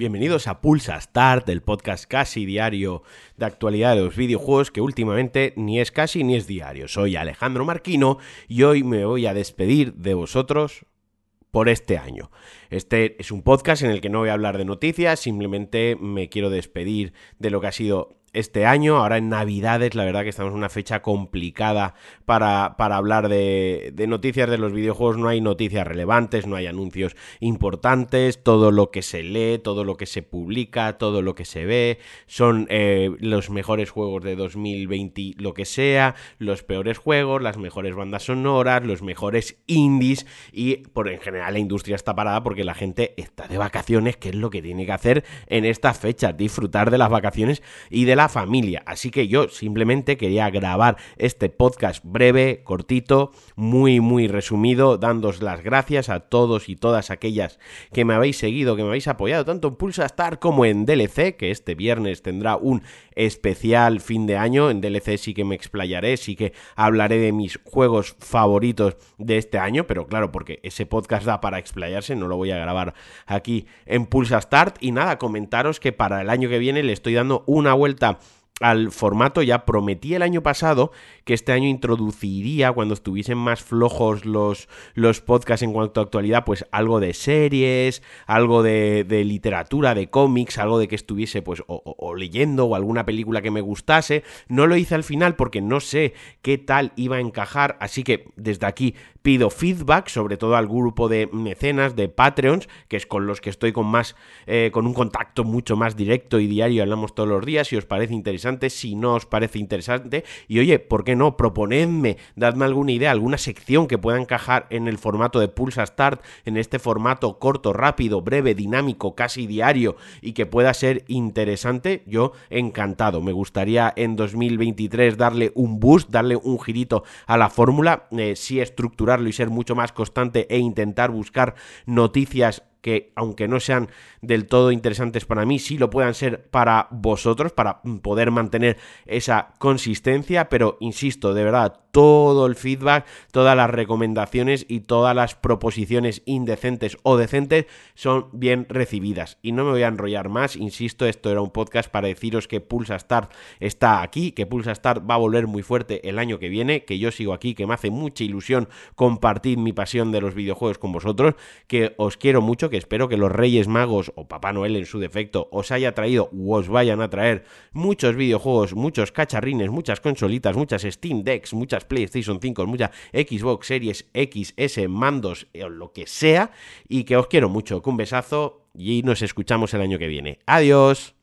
Bienvenidos a Pulsa Start, el podcast casi diario de actualidad de los videojuegos que últimamente ni es casi ni es diario. Soy Alejandro Marquino y hoy me voy a despedir de vosotros por este año. Este es un podcast en el que no voy a hablar de noticias, simplemente me quiero despedir de lo que ha sido este año. Ahora en Navidades, la verdad que estamos en una fecha complicada para, para hablar de, noticias de los videojuegos. No hay noticias relevantes, no hay anuncios importantes. Todo lo que se lee, todo lo que se publica, todo lo que se ve son eh, los mejores juegos de 2020, lo que sea, los peores juegos, las mejores bandas sonoras, los mejores indies y por en general la industria está parada porque la gente está de vacaciones, que es lo que tiene que hacer en estas fechas, disfrutar de las vacaciones y de la familia. Así que yo simplemente quería grabar este podcast breve, cortito, muy, muy resumido, dándos las gracias a todos y todas aquellas que me habéis seguido, que me habéis apoyado, tanto en Pulsa Star como en DLC, que este viernes tendrá un especial fin de año. En DLC sí que me explayaré, sí que hablaré de mis juegos favoritos de este año, pero claro, porque ese podcast da para explayarse, no lo voy a grabar aquí en Pulsa Start. Y nada, comentaros que para el año que viene le estoy dando una vuelta al formato. Ya prometí el año pasado que este año introduciría, cuando estuviesen más flojos los, los podcasts en cuanto a actualidad, pues algo de series, algo de, de literatura, de cómics, algo de que estuviese pues o, o, leyendo o alguna película que me gustase. No lo hice al final porque no sé qué tal iba a encajar, así que desde aquí pido feedback, sobre todo al grupo de mecenas, de Patreons, que es con los que estoy con más, eh, con un contacto mucho más directo y diario, hablamos todos los días, si os parece interesante, si no os parece interesante, y oye, ¿por qué no? Proponedme, dadme alguna idea, alguna sección que pueda encajar en el formato de Pulsa Start, en este formato corto, rápido, breve, dinámico, casi diario, y que pueda ser interesante, yo encantado, me gustaría en 2023 darle un boost, darle un girito a la fórmula, eh, si estructurar y ser mucho más constante e intentar buscar noticias que aunque no sean del todo interesantes para mí, sí lo puedan ser para vosotros, para poder mantener esa consistencia, pero insisto, de verdad, todo el feedback, todas las recomendaciones y todas las proposiciones indecentes o decentes son bien recibidas. Y no me voy a enrollar más, insisto, esto era un podcast para deciros que Pulsa Start está aquí, que Pulsa Start va a volver muy fuerte el año que viene, que yo sigo aquí, que me hace mucha ilusión compartir mi pasión de los videojuegos con vosotros, que os quiero mucho, que espero que los Reyes Magos o Papá Noel en su defecto os haya traído o os vayan a traer muchos videojuegos, muchos cacharrines, muchas consolitas, muchas Steam Decks, muchas PlayStation 5, mucha Xbox Series X, S, mandos o lo que sea. Y que os quiero mucho. Un besazo y nos escuchamos el año que viene. Adiós.